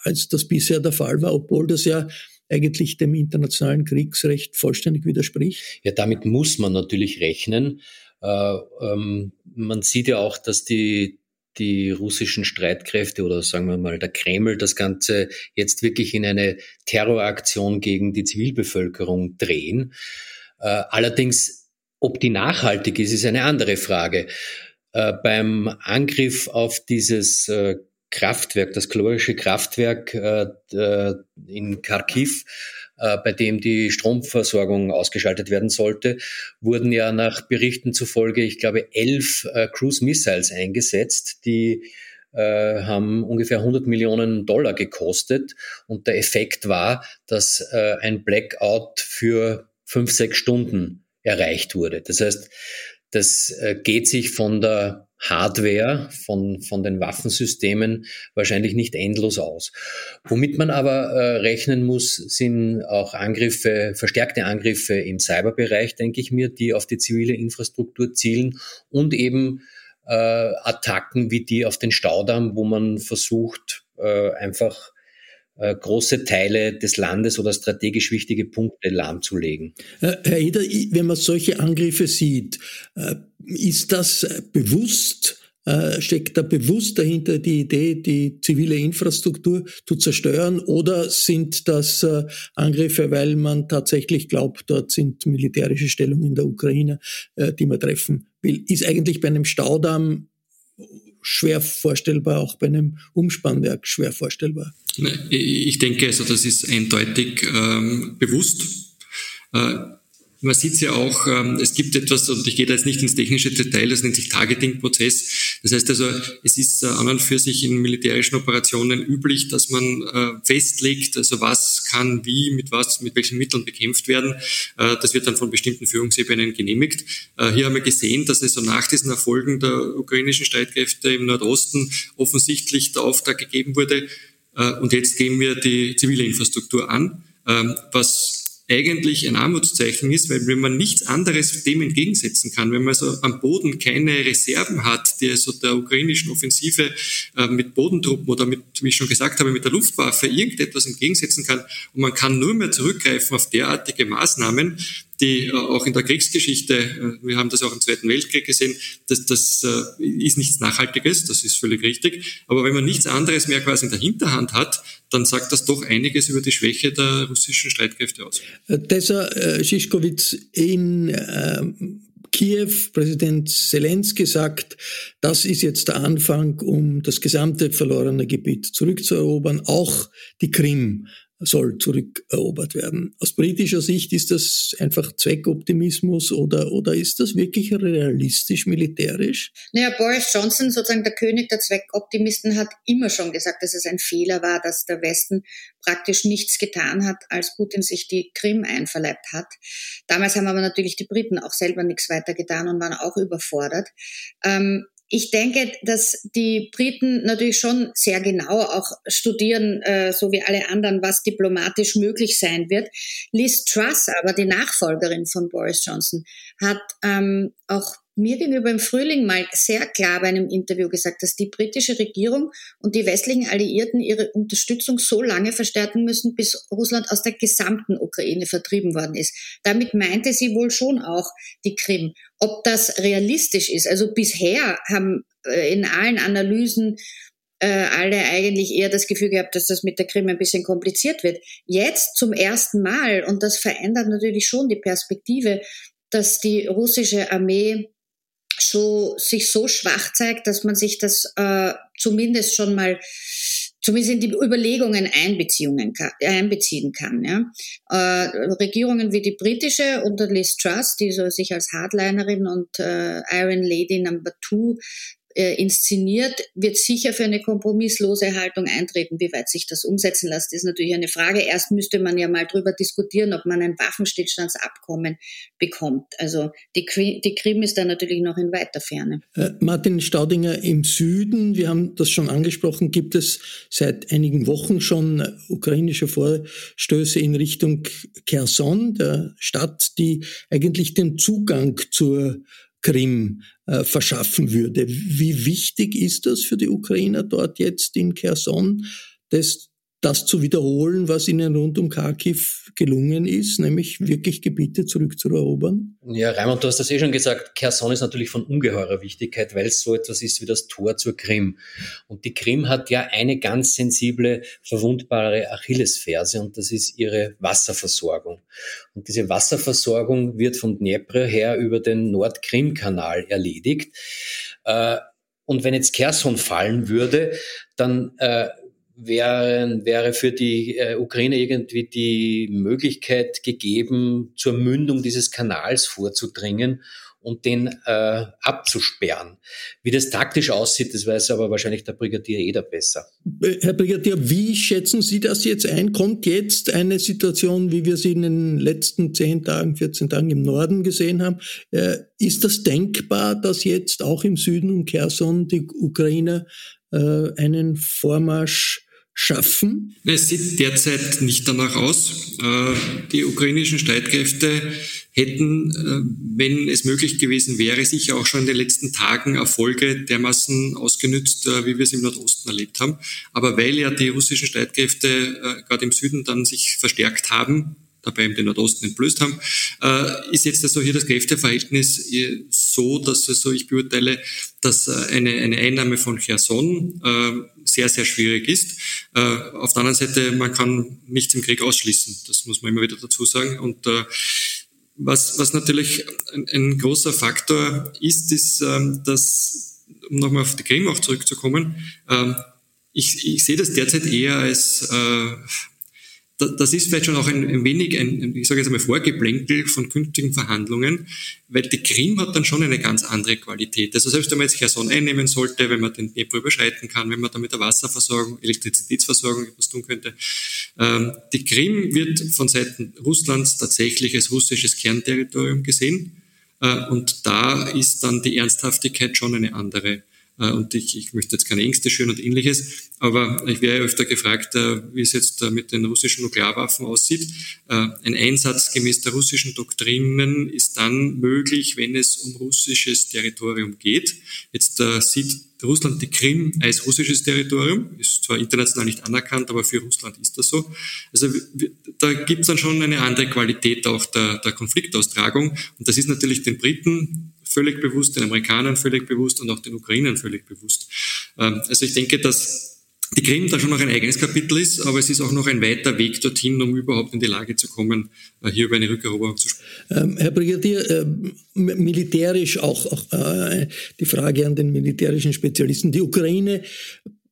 als das bisher der Fall war, obwohl das ja eigentlich dem internationalen Kriegsrecht vollständig widerspricht? Ja, damit muss man natürlich rechnen. Äh, ähm, man sieht ja auch, dass die die russischen Streitkräfte oder sagen wir mal der Kreml das Ganze jetzt wirklich in eine Terroraktion gegen die Zivilbevölkerung drehen. Äh, allerdings, ob die nachhaltig ist, ist eine andere Frage. Äh, beim Angriff auf dieses äh, Kraftwerk, das chlorische Kraftwerk in Kharkiv, bei dem die Stromversorgung ausgeschaltet werden sollte, wurden ja nach Berichten zufolge, ich glaube, elf äh, Cruise Missiles eingesetzt, die äh, haben ungefähr 100 Millionen Dollar gekostet. Und der Effekt war, dass äh, ein Blackout für fünf, sechs Stunden erreicht wurde. Das heißt, das äh, geht sich von der Hardware, von, von den Waffensystemen wahrscheinlich nicht endlos aus. Womit man aber äh, rechnen muss, sind auch Angriffe, verstärkte Angriffe im Cyberbereich, denke ich mir, die auf die zivile Infrastruktur zielen und eben äh, Attacken wie die auf den Staudamm, wo man versucht, äh, einfach große Teile des Landes oder strategisch wichtige Punkte lahmzulegen. Äh, Herr Eder, wenn man solche Angriffe sieht, äh, ist das bewusst? Steckt da bewusst dahinter die Idee, die zivile Infrastruktur zu zerstören? Oder sind das Angriffe, weil man tatsächlich glaubt, dort sind militärische Stellungen in der Ukraine, die man treffen will? Ist eigentlich bei einem Staudamm schwer vorstellbar, auch bei einem Umspannwerk schwer vorstellbar. Ich denke, also das ist eindeutig ähm, bewusst. Äh, man sieht es ja auch, ähm, es gibt etwas, und ich gehe da jetzt nicht ins technische Detail, das nennt sich Targeting-Prozess. Das heißt also, es ist äh, an und für sich in militärischen Operationen üblich, dass man äh, festlegt, also was kann wie, mit was, mit welchen Mitteln bekämpft werden. Äh, das wird dann von bestimmten Führungsebenen genehmigt. Hier haben wir gesehen, dass es so nach diesen Erfolgen der ukrainischen Streitkräfte im Nordosten offensichtlich der Auftrag gegeben wurde, und jetzt gehen wir die zivile Infrastruktur an, ähm, was eigentlich ein Armutszeichen ist, weil wenn man nichts anderes dem entgegensetzen kann, wenn man so am Boden keine Reserven hat, die so der ukrainischen Offensive äh, mit Bodentruppen oder mit, wie ich schon gesagt habe, mit der Luftwaffe irgendetwas entgegensetzen kann und man kann nur mehr zurückgreifen auf derartige Maßnahmen, die äh, auch in der Kriegsgeschichte, äh, wir haben das auch im Zweiten Weltkrieg gesehen, das, das äh, ist nichts Nachhaltiges, das ist völlig richtig. Aber wenn man nichts anderes mehr quasi in der Hinterhand hat, dann sagt das doch einiges über die Schwäche der russischen Streitkräfte aus. Tessa Schischkowitz in Kiew, Präsident Zelensky sagt, das ist jetzt der Anfang, um das gesamte verlorene Gebiet zurückzuerobern, auch die Krim soll zurückerobert werden. Aus britischer Sicht ist das einfach Zweckoptimismus oder, oder ist das wirklich realistisch militärisch? Naja, Boris Johnson, sozusagen der König der Zweckoptimisten, hat immer schon gesagt, dass es ein Fehler war, dass der Westen praktisch nichts getan hat, als Putin sich die Krim einverleibt hat. Damals haben aber natürlich die Briten auch selber nichts weiter getan und waren auch überfordert. Ähm, ich denke, dass die Briten natürlich schon sehr genau auch studieren, äh, so wie alle anderen, was diplomatisch möglich sein wird. Liz Truss, aber die Nachfolgerin von Boris Johnson, hat ähm, auch mir gegenüber im Frühling mal sehr klar bei einem Interview gesagt, dass die britische Regierung und die westlichen Alliierten ihre Unterstützung so lange verstärken müssen, bis Russland aus der gesamten Ukraine vertrieben worden ist. Damit meinte sie wohl schon auch die Krim. Ob das realistisch ist, also bisher haben äh, in allen Analysen äh, alle eigentlich eher das Gefühl gehabt, dass das mit der Krim ein bisschen kompliziert wird. Jetzt zum ersten Mal, und das verändert natürlich schon die Perspektive, dass die russische Armee so, sich so schwach zeigt, dass man sich das äh, zumindest schon mal zumindest in die Überlegungen einbeziehen kann. Einbeziehen kann ja. Äh, Regierungen wie die britische unter Liz Truss, die so sich als Hardlinerin und äh, Iron Lady Number Two inszeniert, wird sicher für eine kompromisslose Haltung eintreten. Wie weit sich das umsetzen lässt, ist natürlich eine Frage. Erst müsste man ja mal drüber diskutieren, ob man ein Waffenstillstandsabkommen bekommt. Also die, die Krim ist da natürlich noch in weiter Ferne. Äh, Martin Staudinger, im Süden, wir haben das schon angesprochen, gibt es seit einigen Wochen schon ukrainische Vorstöße in Richtung Kherson, der Stadt, die eigentlich den Zugang zur Krim äh, verschaffen würde. Wie wichtig ist das für die Ukrainer dort jetzt in Kherson, das das zu wiederholen, was ihnen rund um Kharkiv gelungen ist, nämlich wirklich Gebiete zurückzuerobern? Ja, Raimund, du hast das eh schon gesagt. Kherson ist natürlich von ungeheurer Wichtigkeit, weil es so etwas ist wie das Tor zur Krim. Und die Krim hat ja eine ganz sensible, verwundbare Achillesferse und das ist ihre Wasserversorgung. Und diese Wasserversorgung wird von Dnepr her über den Nordkrim-Kanal erledigt. Äh, und wenn jetzt Kherson fallen würde, dann äh, wäre, wäre für die äh, Ukraine irgendwie die Möglichkeit gegeben, zur Mündung dieses Kanals vorzudringen und den äh, abzusperren. Wie das taktisch aussieht, das weiß aber wahrscheinlich der Brigadier Eder besser. Äh, Herr Brigadier, wie schätzen Sie das jetzt ein? Kommt jetzt eine Situation, wie wir sie in den letzten 10 Tagen, 14 Tagen im Norden gesehen haben? Äh, ist das denkbar, dass jetzt auch im Süden um Kherson die Ukrainer äh, einen Vormarsch schaffen? Es sieht derzeit nicht danach aus. Äh, die ukrainischen Streitkräfte hätten, äh, wenn es möglich gewesen wäre, sicher auch schon in den letzten Tagen Erfolge dermaßen ausgenützt, äh, wie wir es im Nordosten erlebt haben. Aber weil ja die russischen Streitkräfte gerade im Süden dann sich verstärkt haben, dabei eben den Nordosten entblößt haben, ist jetzt also hier das Kräfteverhältnis so, dass also ich beurteile, dass eine, eine Einnahme von Cherson sehr, sehr schwierig ist. Äh, auf der anderen Seite, man kann nichts im Krieg ausschließen. Das muss man immer wieder dazu sagen. Und äh, was, was natürlich ein, ein großer Faktor ist, ist, ähm, dass, um nochmal auf die Krim auch zurückzukommen, ähm, ich, ich sehe das derzeit eher als äh, das ist vielleicht schon auch ein, ein wenig ein, ich sage jetzt einmal, Vorgeplänkel von künftigen Verhandlungen, weil die Krim hat dann schon eine ganz andere Qualität. Also selbst wenn man jetzt Cherson einnehmen sollte, wenn man den Dnepr überschreiten kann, wenn man da mit der Wasserversorgung, Elektrizitätsversorgung etwas tun könnte, ähm, die Krim wird von Seiten Russlands tatsächlich als russisches Kernterritorium gesehen. Äh, und da ist dann die Ernsthaftigkeit schon eine andere. Äh, und ich, ich möchte jetzt keine Ängste schüren und ähnliches, aber ich wäre öfter gefragt, äh, wie es jetzt äh, mit den russischen Nuklearwaffen aussieht. Ein Einsatz gemäß der russischen Doktrinen ist dann möglich, wenn es um russisches Territorium geht. Jetzt sieht Russland die Krim als russisches Territorium, ist zwar international nicht anerkannt, aber für Russland ist das so. Also da gibt es dann schon eine andere Qualität auch der, der Konfliktaustragung. Und das ist natürlich den Briten völlig bewusst, den Amerikanern völlig bewusst und auch den Ukrainern völlig bewusst. Ähm, also ich denke, dass die Krim da schon noch ein eigenes Kapitel ist, aber es ist auch noch ein weiter Weg dorthin, um überhaupt in die Lage zu kommen, äh, hier über eine Rückeroberung zu sprechen. Ähm, Herr Brigadier, äh, militärisch auch, auch äh, die Frage an den militärischen Spezialisten. Die Ukraine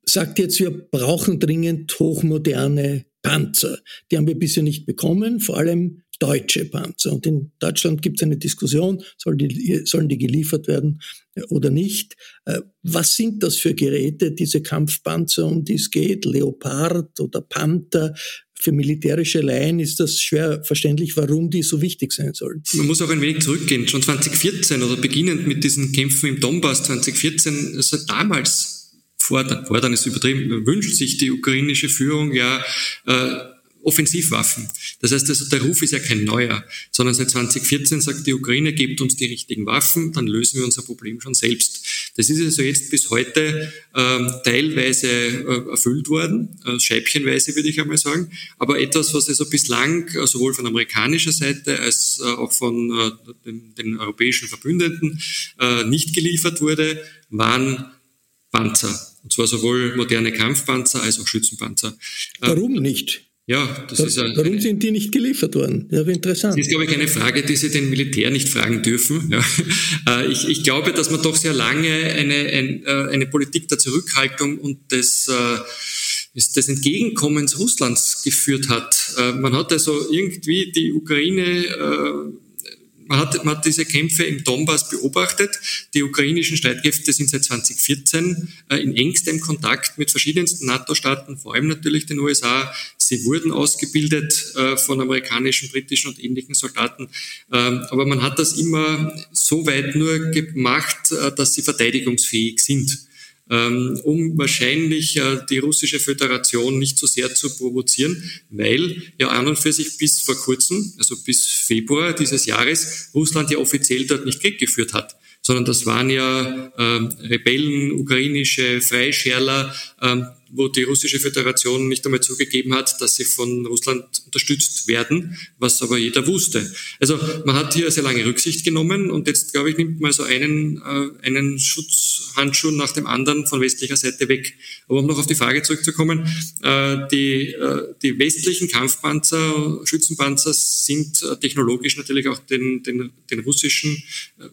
sagt jetzt, wir brauchen dringend hochmoderne Panzer. Die haben wir bisher nicht bekommen, vor allem deutsche Panzer. Und in Deutschland gibt es eine Diskussion, sollen die, sollen die geliefert werden äh, oder nicht. Äh, was sind das für Geräte, diese Kampfpanzer, um die es geht? Leopard oder Panther? Für militärische Laien ist das schwer verständlich, warum die so wichtig sein sollen. Man muss auch ein wenig zurückgehen. Schon 2014 oder beginnend mit diesen Kämpfen im Donbass 2014, also damals fordern, fordern ist übertrieben, wünscht sich die ukrainische Führung ja äh, Offensivwaffen. Das heißt also, der Ruf ist ja kein neuer, sondern seit 2014 sagt die Ukraine, gebt uns die richtigen Waffen, dann lösen wir unser Problem schon selbst. Das ist also jetzt bis heute ähm, teilweise äh, erfüllt worden, äh, scheibchenweise würde ich einmal sagen, aber etwas, was also bislang äh, sowohl von amerikanischer Seite als äh, auch von äh, den, den, europäischen Verbündeten äh, nicht geliefert wurde, waren Panzer. Und zwar sowohl moderne Kampfpanzer als auch Schützenpanzer. Warum nicht? Ja, das ist eine, Warum sind die nicht geliefert worden? Ja, interessant. Das ist, glaube ich, eine Frage, die Sie den Militär nicht fragen dürfen. Ja. Äh, ich, ich glaube, dass man doch sehr lange eine, eine, äh, eine Politik der Zurückhaltung und des, äh, des Entgegenkommens Russlands geführt hat. Man hat also irgendwie die Ukraine man hat, man hat diese Kämpfe im Donbass beobachtet. Die ukrainischen Streitkräfte sind seit 2014 äh, in engstem Kontakt mit verschiedensten NATO-Staaten, vor allem natürlich den USA. Sie wurden ausgebildet äh, von amerikanischen, britischen und ähnlichen Soldaten. Ähm, aber man hat das immer so weit nur gemacht, äh, dass sie verteidigungsfähig sind. Ähm, um wahrscheinlich äh, die russische Föderation nicht so sehr zu provozieren, weil ja an und für sich bis vor kurzem, also bis Februar dieses Jahres, Russland ja offiziell dort nicht Krieg geführt hat sondern das waren ja ähm, Rebellen, ukrainische Freischärler, ähm, wo die russische Föderation nicht einmal zugegeben hat, dass sie von Russland unterstützt werden, was aber jeder wusste. Also man hat hier sehr lange Rücksicht genommen und jetzt, glaube ich, nimmt man so einen, äh, einen Schutzhandschuh nach dem anderen von westlicher Seite weg. Aber um noch auf die Frage zurückzukommen, äh, die, äh, die westlichen Kampfpanzer, Schützenpanzer sind äh, technologisch natürlich auch den, den, den russischen äh,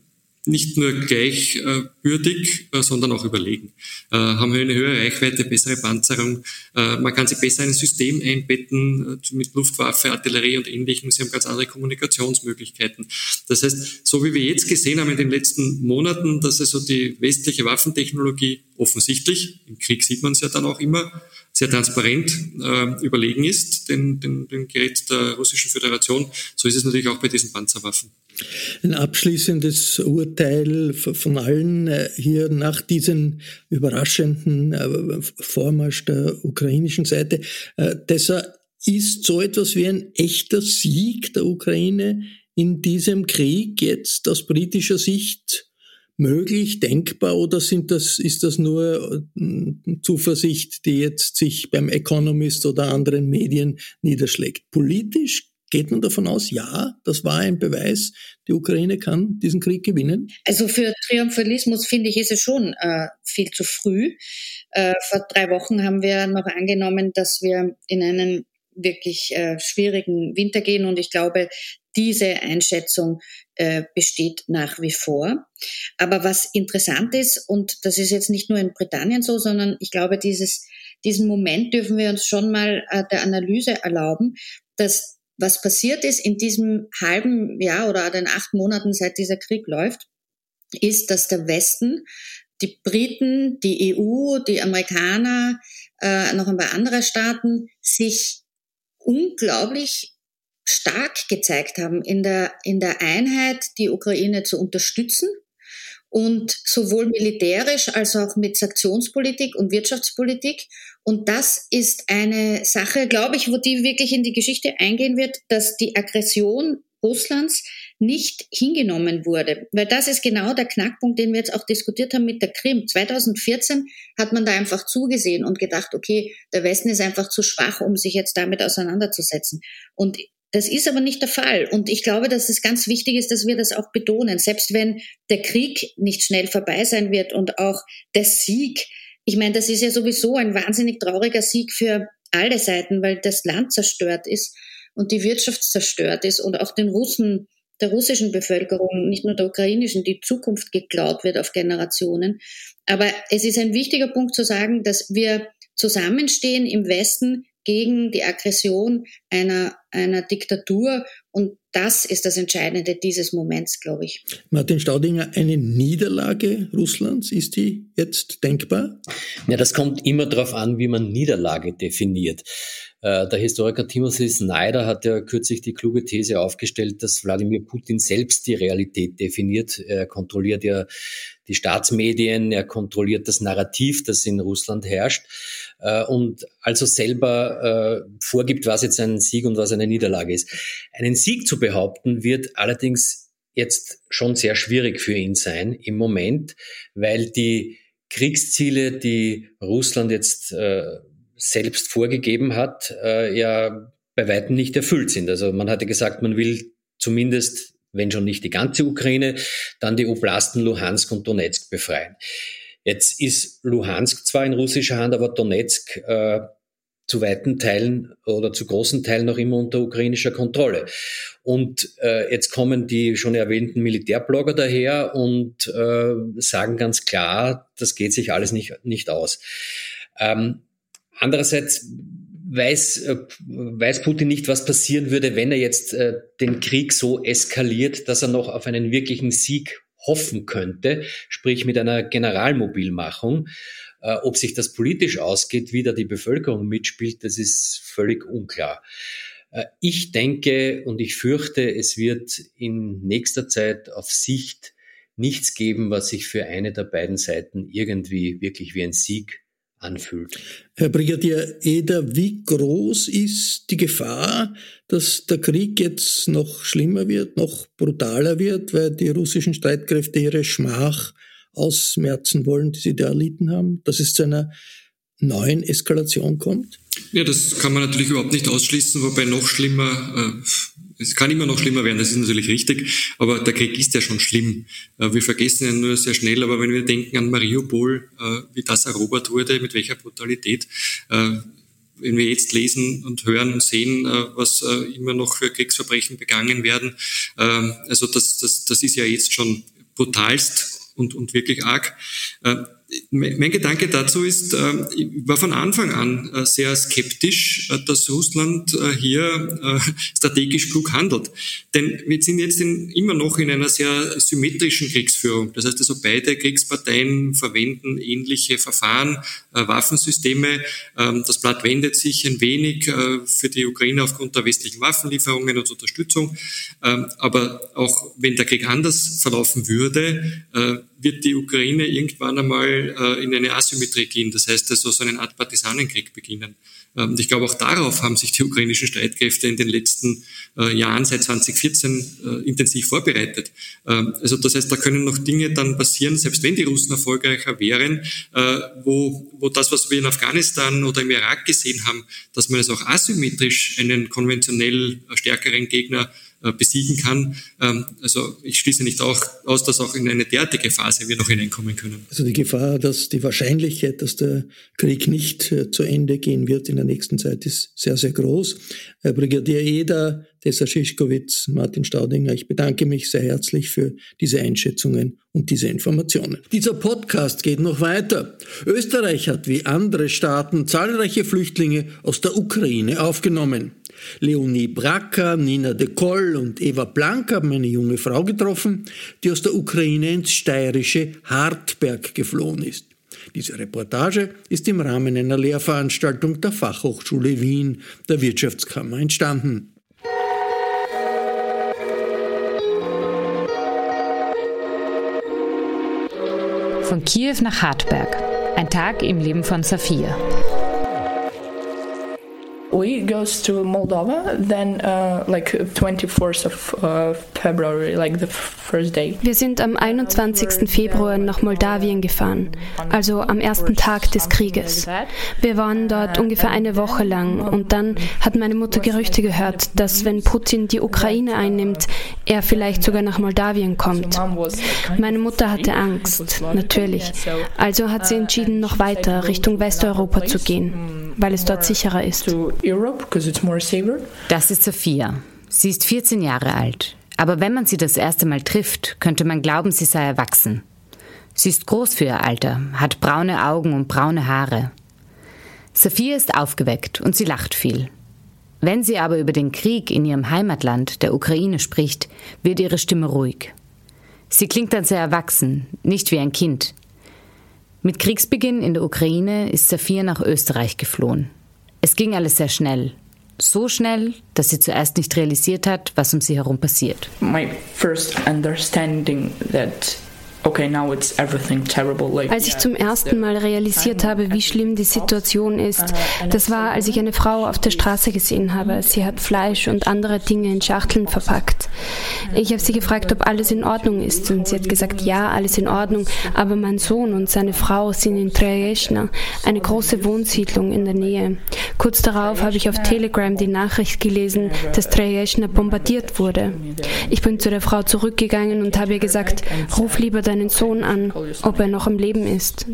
nicht nur gleichwürdig, äh, sondern auch überlegen. Äh, haben eine höhere Reichweite, bessere Panzerung. Äh, man kann sie besser in ein System einbetten äh, mit Luftwaffe, Artillerie und Ähnlichem. Sie haben ganz andere Kommunikationsmöglichkeiten. Das heißt, so wie wir jetzt gesehen haben in den letzten Monaten, dass also die westliche Waffentechnologie offensichtlich, im Krieg sieht man es ja dann auch immer, sehr transparent äh, überlegen ist, den, den, den Gerät der Russischen Föderation. So ist es natürlich auch bei diesen Panzerwaffen. Ein abschließendes Urteil von allen äh, hier nach diesem überraschenden äh, Vormarsch der ukrainischen Seite. Äh, Deshalb ist so etwas wie ein echter Sieg der Ukraine in diesem Krieg jetzt aus britischer Sicht möglich, denkbar oder sind das, ist das nur Zuversicht, die jetzt sich beim Economist oder anderen Medien niederschlägt? Politisch Geht man davon aus, ja, das war ein Beweis, die Ukraine kann diesen Krieg gewinnen? Also für Triumphalismus finde ich, ist es schon äh, viel zu früh. Äh, vor drei Wochen haben wir noch angenommen, dass wir in einen wirklich äh, schwierigen Winter gehen. Und ich glaube, diese Einschätzung äh, besteht nach wie vor. Aber was interessant ist, und das ist jetzt nicht nur in Britannien so, sondern ich glaube, dieses, diesen Moment dürfen wir uns schon mal äh, der Analyse erlauben, dass was passiert ist in diesem halben Jahr oder den acht Monaten, seit dieser Krieg läuft, ist, dass der Westen, die Briten, die EU, die Amerikaner, äh, noch ein paar andere Staaten sich unglaublich stark gezeigt haben in der, in der Einheit, die Ukraine zu unterstützen und sowohl militärisch als auch mit Sanktionspolitik und Wirtschaftspolitik. Und das ist eine Sache, glaube ich, wo die wirklich in die Geschichte eingehen wird, dass die Aggression Russlands nicht hingenommen wurde. Weil das ist genau der Knackpunkt, den wir jetzt auch diskutiert haben mit der Krim. 2014 hat man da einfach zugesehen und gedacht, okay, der Westen ist einfach zu schwach, um sich jetzt damit auseinanderzusetzen. Und das ist aber nicht der Fall. Und ich glaube, dass es ganz wichtig ist, dass wir das auch betonen. Selbst wenn der Krieg nicht schnell vorbei sein wird und auch der Sieg, ich meine, das ist ja sowieso ein wahnsinnig trauriger Sieg für alle Seiten, weil das Land zerstört ist und die Wirtschaft zerstört ist und auch den Russen, der russischen Bevölkerung, nicht nur der ukrainischen, die Zukunft geklaut wird auf Generationen. Aber es ist ein wichtiger Punkt zu sagen, dass wir zusammenstehen im Westen gegen die Aggression einer, einer Diktatur. Und das ist das Entscheidende dieses Moments, glaube ich. Martin Staudinger, eine Niederlage Russlands, ist die jetzt denkbar? Ja, das kommt immer darauf an, wie man Niederlage definiert. Äh, der Historiker Timothy Snyder hat ja kürzlich die kluge These aufgestellt, dass Wladimir Putin selbst die Realität definiert. Er kontrolliert ja die Staatsmedien, er kontrolliert das Narrativ, das in Russland herrscht äh, und also selber äh, vorgibt, was jetzt ein Sieg und was eine Niederlage ist. Einen Sieg zu behaupten wird allerdings jetzt schon sehr schwierig für ihn sein im Moment, weil die Kriegsziele, die Russland jetzt äh, selbst vorgegeben hat, äh, ja bei weitem nicht erfüllt sind. Also man hatte gesagt, man will zumindest, wenn schon nicht die ganze Ukraine, dann die Oblasten Luhansk und Donetsk befreien. Jetzt ist Luhansk zwar in russischer Hand, aber Donetsk äh, zu weiten Teilen oder zu großen Teilen noch immer unter ukrainischer Kontrolle. Und äh, jetzt kommen die schon erwähnten Militärblogger daher und äh, sagen ganz klar, das geht sich alles nicht, nicht aus. Ähm, Andererseits weiß, äh, weiß Putin nicht, was passieren würde, wenn er jetzt äh, den Krieg so eskaliert, dass er noch auf einen wirklichen Sieg hoffen könnte, sprich mit einer Generalmobilmachung. Äh, ob sich das politisch ausgeht, wie da die Bevölkerung mitspielt, das ist völlig unklar. Ich denke und ich fürchte, es wird in nächster Zeit auf Sicht nichts geben, was sich für eine der beiden Seiten irgendwie wirklich wie ein Sieg anfühlt. Herr Brigadier Eder, wie groß ist die Gefahr, dass der Krieg jetzt noch schlimmer wird, noch brutaler wird, weil die russischen Streitkräfte ihre Schmach ausmerzen wollen, die sie da erlitten haben, dass es zu einer neuen Eskalation kommt? Ja, das kann man natürlich überhaupt nicht ausschließen, wobei noch schlimmer, äh, es kann immer noch schlimmer werden, das ist natürlich richtig, aber der Krieg ist ja schon schlimm. Äh, wir vergessen ihn nur sehr schnell, aber wenn wir denken an Mariupol, äh, wie das erobert wurde, mit welcher Brutalität, äh, wenn wir jetzt lesen und hören und sehen, was immer noch für Kriegsverbrechen begangen werden, ähm, also das, das, das ist ja jetzt schon brutalst und, und wirklich arg. Äh, mein Gedanke dazu ist, ähm, ich war von Anfang an äh, sehr skeptisch, äh, dass Russland äh, hier strategisch klug handelt. Denn wir sind jetzt in, immer noch in einer sehr symmetrischen Kriegsführung. Das heißt also, beide Kriegsparteien verwenden ähnliche Verfahren, Waffensysteme. Ähm, das Blatt wendet sich ein wenig für die Ukraine aufgrund der westlichen Waffenlieferungen und Unterstützung. Ähm, aber auch wenn der Krieg anders verlaufen würde, wird die Ukraine irgendwann einmal äh, in eine Asymmetrie gehen. Das heißt also so einen Art Partisanenkrieg beginnen. Ähm, und ich glaube, auch darauf haben sich die ukrainischen Streitkräfte in den letzten äh, Jahren seit 2014 äh, intensiv vorbereitet. Ähm, also das heißt, da können noch Dinge dann passieren, selbst wenn die Russen erfolgreicher wären, äh, wo, wo das, was wir in Afghanistan oder im Irak gesehen haben, dass man es auch asymmetrisch einen konventionell stärkeren Gegner äh, besiegen kann. Ähm, also ich schließe nicht auch aus, dass auch in eine derartige Phase wir noch hineinkommen können. Also die Gefahr, dass die Wahrscheinlichkeit, dass der Krieg nicht äh, zu Ende gehen wird in der nächsten Zeit, ist sehr, sehr groß. Herr Brigadier Eder, Tessa Schischkowitz, Martin Staudinger, ich bedanke mich sehr herzlich für diese Einschätzungen und diese Informationen. Dieser Podcast geht noch weiter. Österreich hat wie andere Staaten zahlreiche Flüchtlinge aus der Ukraine aufgenommen. Leonie Bracker, Nina de Koll und Eva Blank haben eine junge Frau getroffen, die aus der Ukraine ins steirische Hartberg geflohen ist. Diese Reportage ist im Rahmen einer Lehrveranstaltung der Fachhochschule Wien der Wirtschaftskammer entstanden. Von Kiew nach Hartberg. Ein Tag im Leben von Safia. We goes to Moldova then uh, like 24th of uh, February like the first day. Wir sind am 21. Februar nach Moldawien gefahren, also am ersten Tag des Krieges. Wir waren dort ungefähr eine Woche lang und dann hat meine Mutter Gerüchte gehört, dass wenn Putin die Ukraine einnimmt, er vielleicht sogar nach Moldawien kommt. Meine Mutter hatte Angst, natürlich. Also hat sie entschieden, noch weiter Richtung Westeuropa zu gehen, weil es dort sicherer ist. Das ist Sophia. Sie ist 14 Jahre alt. Aber wenn man sie das erste Mal trifft, könnte man glauben, sie sei erwachsen. Sie ist groß für ihr Alter, hat braune Augen und braune Haare. Sophia ist aufgeweckt und sie lacht viel. Wenn sie aber über den Krieg in ihrem Heimatland, der Ukraine, spricht, wird ihre Stimme ruhig. Sie klingt dann sehr erwachsen, nicht wie ein Kind. Mit Kriegsbeginn in der Ukraine ist Sophia nach Österreich geflohen. Es ging alles sehr schnell. So schnell, dass sie zuerst nicht realisiert hat, was um sie herum passiert. My first understanding that als ich zum ersten Mal realisiert habe, wie schlimm die Situation ist, das war, als ich eine Frau auf der Straße gesehen habe. Sie hat Fleisch und andere Dinge in Schachteln verpackt. Ich habe sie gefragt, ob alles in Ordnung ist und sie hat gesagt, ja, alles in Ordnung, aber mein Sohn und seine Frau sind in Trajeshna, eine große Wohnsiedlung in der Nähe. Kurz darauf habe ich auf Telegram die Nachricht gelesen, dass Trajeshna bombardiert wurde. Ich bin zu der Frau zurückgegangen und habe ihr gesagt, ruf lieber seinen Sohn an, ob er noch am Leben ist.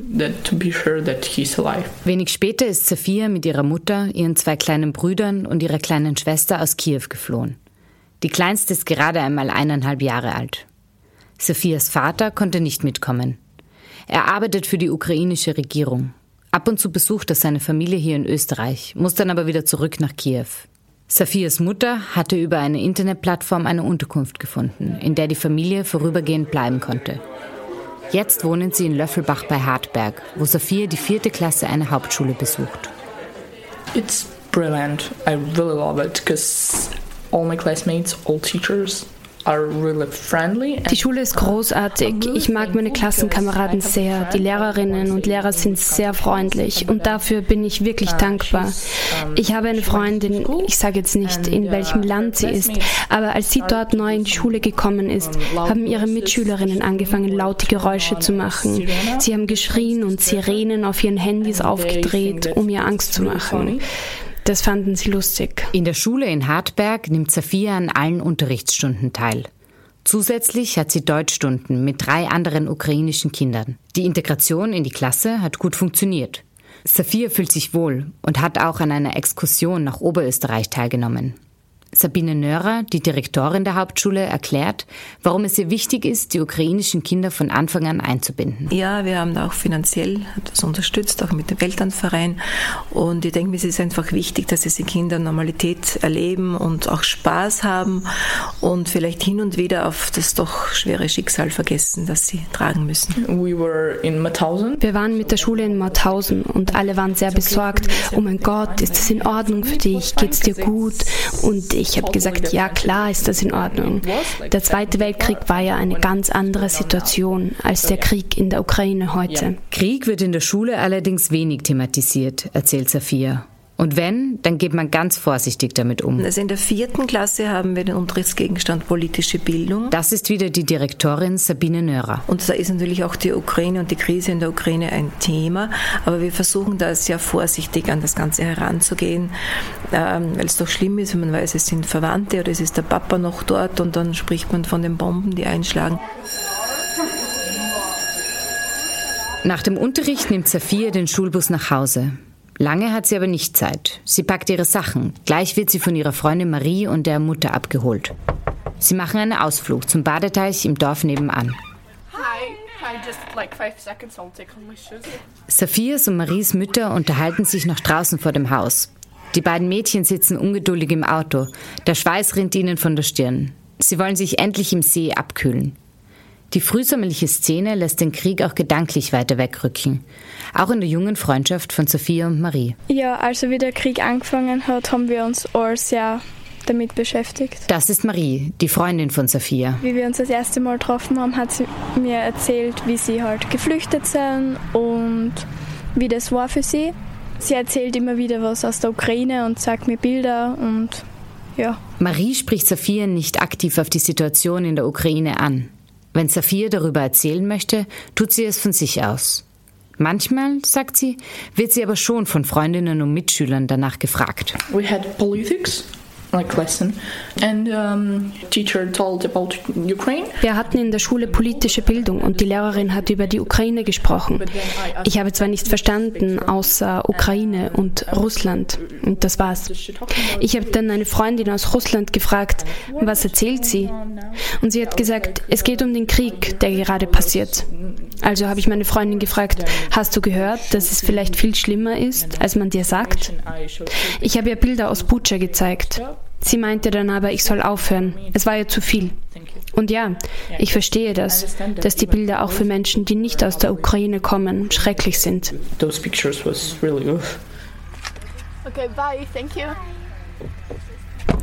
Wenig später ist Sophia mit ihrer Mutter, ihren zwei kleinen Brüdern und ihrer kleinen Schwester aus Kiew geflohen. Die kleinste ist gerade einmal eineinhalb Jahre alt. Sophias Vater konnte nicht mitkommen. Er arbeitet für die ukrainische Regierung. Ab und zu besucht er seine Familie hier in Österreich, muss dann aber wieder zurück nach Kiew. Safias Mutter hatte über eine Internetplattform eine Unterkunft gefunden, in der die Familie vorübergehend bleiben konnte. Jetzt wohnen sie in Löffelbach bei Hartberg, wo Sophia die vierte Klasse einer Hauptschule besucht. It's brilliant. I really love it because all my classmates, all teachers, die Schule ist großartig. Ich mag meine Klassenkameraden sehr. Die Lehrerinnen und Lehrer sind sehr freundlich und dafür bin ich wirklich dankbar. Ich habe eine Freundin, ich sage jetzt nicht, in welchem Land sie ist, aber als sie dort neu in die Schule gekommen ist, haben ihre Mitschülerinnen angefangen, laute Geräusche zu machen. Sie haben geschrien und Sirenen auf ihren Handys aufgedreht, um ihr Angst zu machen. Das fanden sie lustig. In der Schule in Hartberg nimmt Safia an allen Unterrichtsstunden teil. Zusätzlich hat sie Deutschstunden mit drei anderen ukrainischen Kindern. Die Integration in die Klasse hat gut funktioniert. Safia fühlt sich wohl und hat auch an einer Exkursion nach Oberösterreich teilgenommen. Sabine Nörer, die Direktorin der Hauptschule, erklärt, warum es ihr wichtig ist, die ukrainischen Kinder von Anfang an einzubinden. Ja, wir haben auch finanziell das unterstützt, auch mit dem Elternverein. Und ich denke, es ist einfach wichtig, dass diese Kinder Normalität erleben und auch Spaß haben und vielleicht hin und wieder auf das doch schwere Schicksal vergessen, das sie tragen müssen. We were in Mauthausen. Wir waren mit der Schule in Mauthausen und alle waren sehr besorgt. Oh mein Gott, ist das in Ordnung für dich? Geht's dir gut? Und ich habe gesagt, ja klar ist das in Ordnung. Der Zweite Weltkrieg war ja eine ganz andere Situation als der Krieg in der Ukraine heute. Krieg wird in der Schule allerdings wenig thematisiert, erzählt Safia. Und wenn, dann geht man ganz vorsichtig damit um. Also in der vierten Klasse haben wir den Unterrichtsgegenstand politische Bildung. Das ist wieder die Direktorin Sabine Nörer. Und da ist natürlich auch die Ukraine und die Krise in der Ukraine ein Thema. Aber wir versuchen da sehr vorsichtig an das Ganze heranzugehen, ähm, weil es doch schlimm ist, wenn man weiß, es sind Verwandte oder es ist der Papa noch dort und dann spricht man von den Bomben, die einschlagen. Nach dem Unterricht nimmt Safia den Schulbus nach Hause. Lange hat sie aber nicht Zeit. Sie packt ihre Sachen. Gleich wird sie von ihrer Freundin Marie und der Mutter abgeholt. Sie machen einen Ausflug zum Badeteich im Dorf nebenan. Sophias und Maries Mütter unterhalten sich noch draußen vor dem Haus. Die beiden Mädchen sitzen ungeduldig im Auto. Der Schweiß rinnt ihnen von der Stirn. Sie wollen sich endlich im See abkühlen. Die frühsommerliche Szene lässt den Krieg auch gedanklich weiter wegrücken. Auch in der jungen Freundschaft von Sophia und Marie. Ja, also wie der Krieg angefangen hat, haben wir uns all sehr damit beschäftigt. Das ist Marie, die Freundin von Sophia. Wie wir uns das erste Mal getroffen haben, hat sie mir erzählt, wie sie halt geflüchtet sind und wie das war für sie. Sie erzählt immer wieder was aus der Ukraine und zeigt mir Bilder und ja. Marie spricht Sophia nicht aktiv auf die Situation in der Ukraine an. Wenn Sophia darüber erzählen möchte, tut sie es von sich aus. Manchmal, sagt sie, wird sie aber schon von Freundinnen und Mitschülern danach gefragt. We had politics like lesson and um, teacher told about Ukraine. Wir hatten in der Schule politische Bildung und die Lehrerin hat über die Ukraine gesprochen. Ich habe zwar nicht verstanden außer Ukraine und Russland und das war's. Ich habe dann eine Freundin aus Russland gefragt, was erzählt sie? Und sie hat gesagt, es geht um den Krieg, der gerade passiert. Also habe ich meine Freundin gefragt, hast du gehört, dass es vielleicht viel schlimmer ist, als man dir sagt? Ich habe ihr Bilder aus Bucha gezeigt. Sie meinte dann aber, ich soll aufhören. Es war ja zu viel. Und ja, ich verstehe das, dass die Bilder auch für Menschen, die nicht aus der Ukraine kommen, schrecklich sind. Those pictures was really Okay, bye, thank you.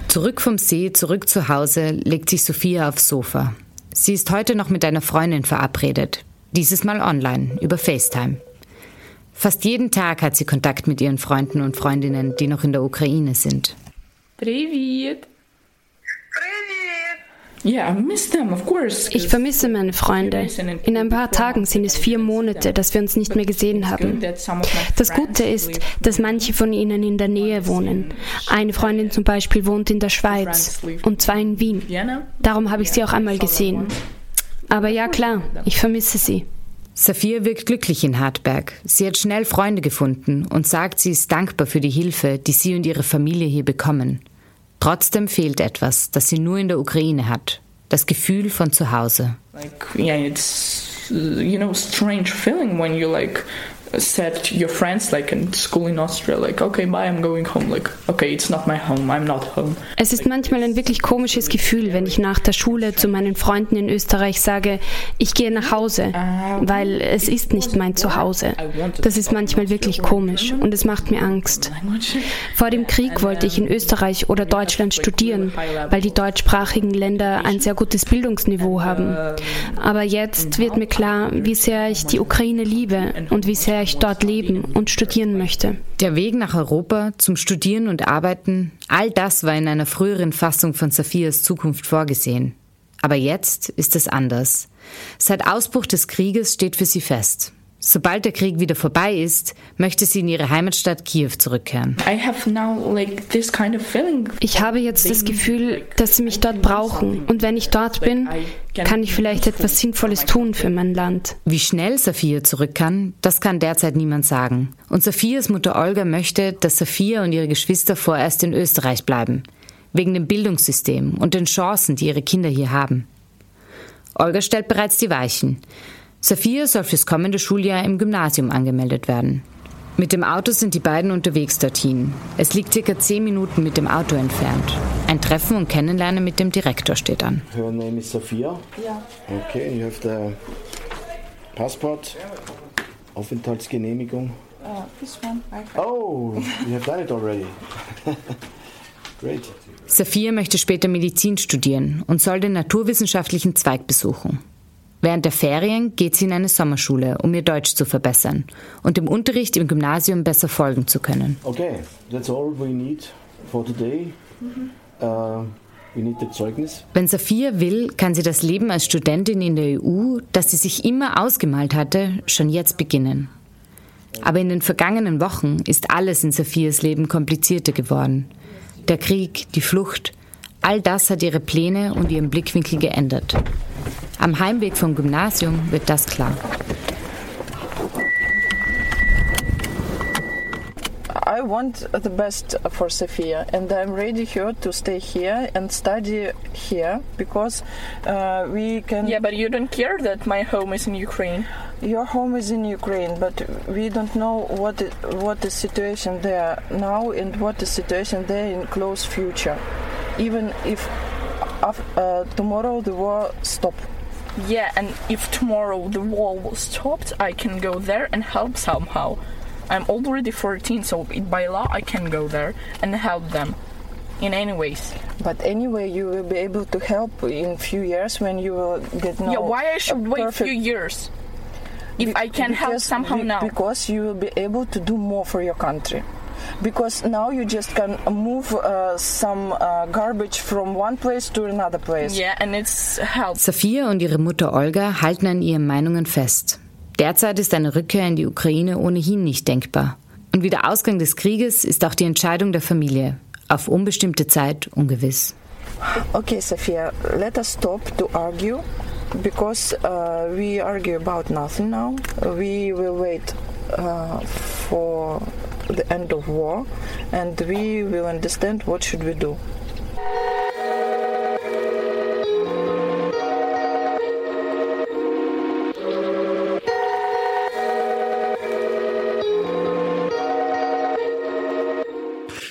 Zurück vom See, zurück zu Hause, legt sich Sophia aufs Sofa. Sie ist heute noch mit einer Freundin verabredet. Dieses Mal online, über FaceTime. Fast jeden Tag hat sie Kontakt mit ihren Freunden und Freundinnen, die noch in der Ukraine sind. Привет. Yeah, I miss them, of course. Ich vermisse meine Freunde. In ein paar Tagen sind es vier Monate, dass wir uns nicht mehr gesehen haben. Das Gute ist, dass manche von ihnen in der Nähe wohnen. Eine Freundin zum Beispiel wohnt in der Schweiz und zwei in Wien. Darum habe ich sie auch einmal gesehen. Aber ja klar, ich vermisse sie. Safia wirkt glücklich in Hartberg. Sie hat schnell Freunde gefunden und sagt, sie ist dankbar für die Hilfe, die sie und ihre Familie hier bekommen. Trotzdem fehlt etwas, das sie nur in der Ukraine hat. Das Gefühl von zu Hause. Like, yeah, it's you know strange feeling when you like said to your friends like in school in Austria like okay bye I'm going home like okay it's not my home I'm not home. Es ist manchmal ein wirklich komisches Gefühl, wenn ich nach der Schule zu meinen Freunden in Österreich sage, ich gehe nach Hause, weil es ist nicht mein Zuhause. Das ist manchmal wirklich komisch und es macht mir Angst. Vor dem Krieg wollte ich in Österreich oder Deutschland studieren, weil die deutschsprachigen Länder ein sehr gutes Bildungsniveau haben. Aber jetzt wird mir klar, wie sehr ich die Ukraine liebe und wie sehr ich dort leben und studieren möchte. Der Weg nach Europa zum Studieren und Arbeiten, all das war in einer früheren Fassung von Sophias Zukunft vorgesehen. Aber jetzt ist es anders. Seit Ausbruch des Krieges steht für sie fest. Sobald der Krieg wieder vorbei ist, möchte sie in ihre Heimatstadt Kiew zurückkehren. Ich habe jetzt das Gefühl, dass sie mich dort brauchen. Und wenn ich dort bin, kann ich vielleicht etwas Sinnvolles tun für mein Land. Wie schnell Sophia zurück kann, das kann derzeit niemand sagen. Und Sophias Mutter Olga möchte, dass Sophia und ihre Geschwister vorerst in Österreich bleiben. Wegen dem Bildungssystem und den Chancen, die ihre Kinder hier haben. Olga stellt bereits die Weichen. Sophia soll fürs kommende Schuljahr im Gymnasium angemeldet werden. Mit dem Auto sind die beiden unterwegs dorthin. Es liegt circa zehn Minuten mit dem Auto entfernt. Ein Treffen und Kennenlernen mit dem Direktor steht an. Her name is Sophia? Ja. Okay, you have the passport, Aufenthaltsgenehmigung. Uh, this one. I Oh, you have done it already. Great. Sophia möchte später Medizin studieren und soll den naturwissenschaftlichen Zweig besuchen. Während der Ferien geht sie in eine Sommerschule, um ihr Deutsch zu verbessern und dem Unterricht im Gymnasium besser folgen zu können. Okay, that's all we need for today. Mhm. Uh, we need the Zeugnis. Wenn Sophia will, kann sie das Leben als Studentin in der EU, das sie sich immer ausgemalt hatte, schon jetzt beginnen. Aber in den vergangenen Wochen ist alles in Sophias Leben komplizierter geworden. Der Krieg, die Flucht, all das hat ihre Pläne und ihren Blickwinkel geändert. Am Heimweg vom Gymnasium wird das klar. I want the best for Sophia, and I'm ready here to stay here and study here because uh, we can. Yeah, but you don't care that my home is in Ukraine. Your home is in Ukraine, but we don't know what is, what the situation there now and what the situation there in close future. Even if uh, tomorrow the war stop. Yeah, and if tomorrow the war was stopped, I can go there and help somehow. I'm already 14, so by law I can go there and help them in any ways. But anyway, you will be able to help in few years when you will get know. Yeah, why I should wait a few years if be- I can help somehow be- now? Because you will be able to do more for your country. Because now you just can move uh, some uh, garbage from one place to another place. Yeah, and it's help. Sophia und ihre Mutter Olga halten an ihren Meinungen fest. Derzeit ist eine Rückkehr in die Ukraine ohnehin nicht denkbar. Und wie der Ausgang des Krieges ist auch die Entscheidung der Familie auf unbestimmte Zeit ungewiss. Okay, Sophia, let us stop to argue because uh, we argue about nothing now. We will wait uh, for the end of war and we will understand what should we do.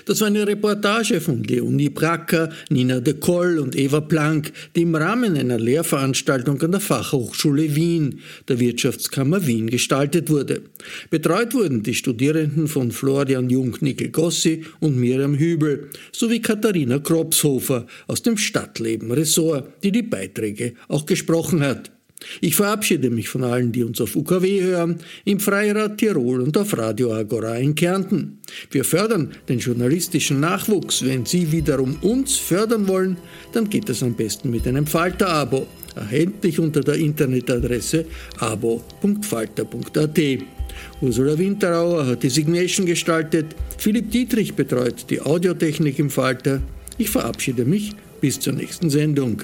Das war eine Reportage von Leonie Bracker, Nina de Koll und Eva Planck, die im Rahmen einer Lehrveranstaltung an der Fachhochschule Wien, der Wirtschaftskammer Wien, gestaltet wurde. Betreut wurden die Studierenden von Florian Jung-Nickel-Gossi und Miriam Hübel sowie Katharina Kropshofer aus dem Stadtleben-Ressort, die die Beiträge auch gesprochen hat. Ich verabschiede mich von allen, die uns auf UKW hören, im Freirad Tirol und auf Radio Agora in Kärnten. Wir fördern den journalistischen Nachwuchs. Wenn Sie wiederum uns fördern wollen, dann geht es am besten mit einem Falter-Abo. Erhältlich unter der Internetadresse abo.falter.at. Ursula Winterauer hat die Signation gestaltet, Philipp Dietrich betreut die Audiotechnik im Falter. Ich verabschiede mich bis zur nächsten Sendung.